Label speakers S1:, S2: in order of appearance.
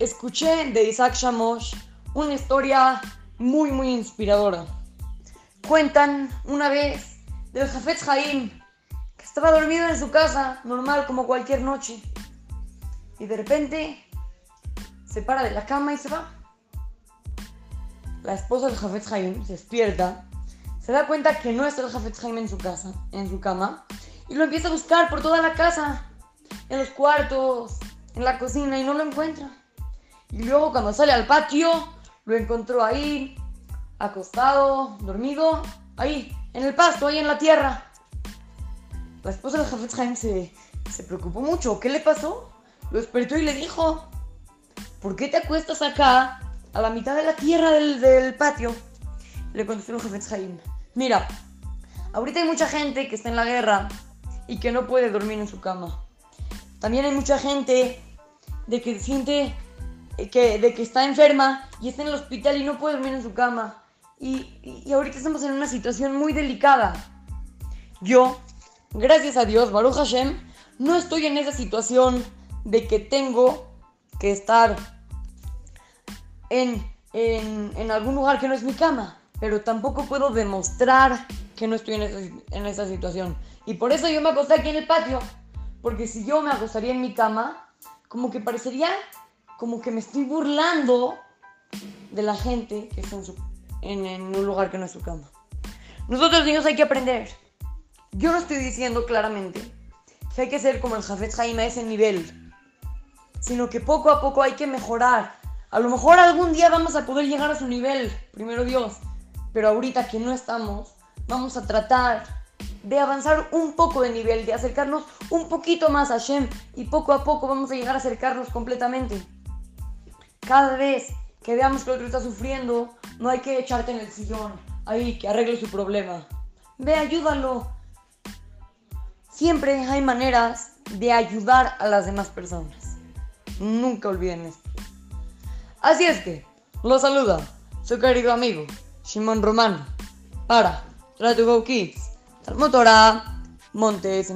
S1: escuché de Isaac Shamosh una historia muy, muy inspiradora. Cuentan una vez del Jafetz Haim, que estaba dormido en su casa, normal como cualquier noche, y de repente se para de la cama y se va. La esposa del Jafetz Haim se despierta, se da cuenta que no está el Jafetz Haim en su casa, en su cama, y lo empieza a buscar por toda la casa, en los cuartos, en la cocina, y no lo encuentra. Y luego cuando sale al patio, lo encontró ahí, acostado, dormido, ahí, en el pasto, ahí en la tierra. La esposa del Jafetz Haim se, se preocupó mucho. ¿Qué le pasó? Lo despertó y le dijo, ¿por qué te acuestas acá, a la mitad de la tierra del, del patio? Le contestó el Jafetz Haim, mira, ahorita hay mucha gente que está en la guerra y que no puede dormir en su cama. También hay mucha gente de que siente que, de que está enferma y está en el hospital y no puede dormir en su cama. Y, y ahorita estamos en una situación muy delicada. Yo, gracias a Dios, Baruch Hashem, no estoy en esa situación de que tengo que estar en, en, en algún lugar que no es mi cama, pero tampoco puedo demostrar que no estoy en esa, en esa situación. Y por eso yo me acosté aquí en el patio, porque si yo me acostaría en mi cama, como que parecería como que me estoy burlando de la gente que está en, su, en, en un lugar que no es su cama. Nosotros niños hay que aprender. Yo no estoy diciendo claramente que hay que ser como el Jafet Jaime a ese nivel, sino que poco a poco hay que mejorar. A lo mejor algún día vamos a poder llegar a su nivel, primero Dios, pero ahorita que no estamos, vamos a tratar de avanzar un poco de nivel, de acercarnos un poquito más a Shem y poco a poco vamos a llegar a acercarnos completamente. Cada vez que veamos que el otro está sufriendo, no hay que echarte en el sillón, ahí que arregle su problema. Ve, ayúdalo. Siempre hay maneras de ayudar a las demás personas. Nunca olviden esto. Así es que, lo saluda su querido amigo, Shimon Romano, para Try to Go Kids, Talmud Torah, Montes.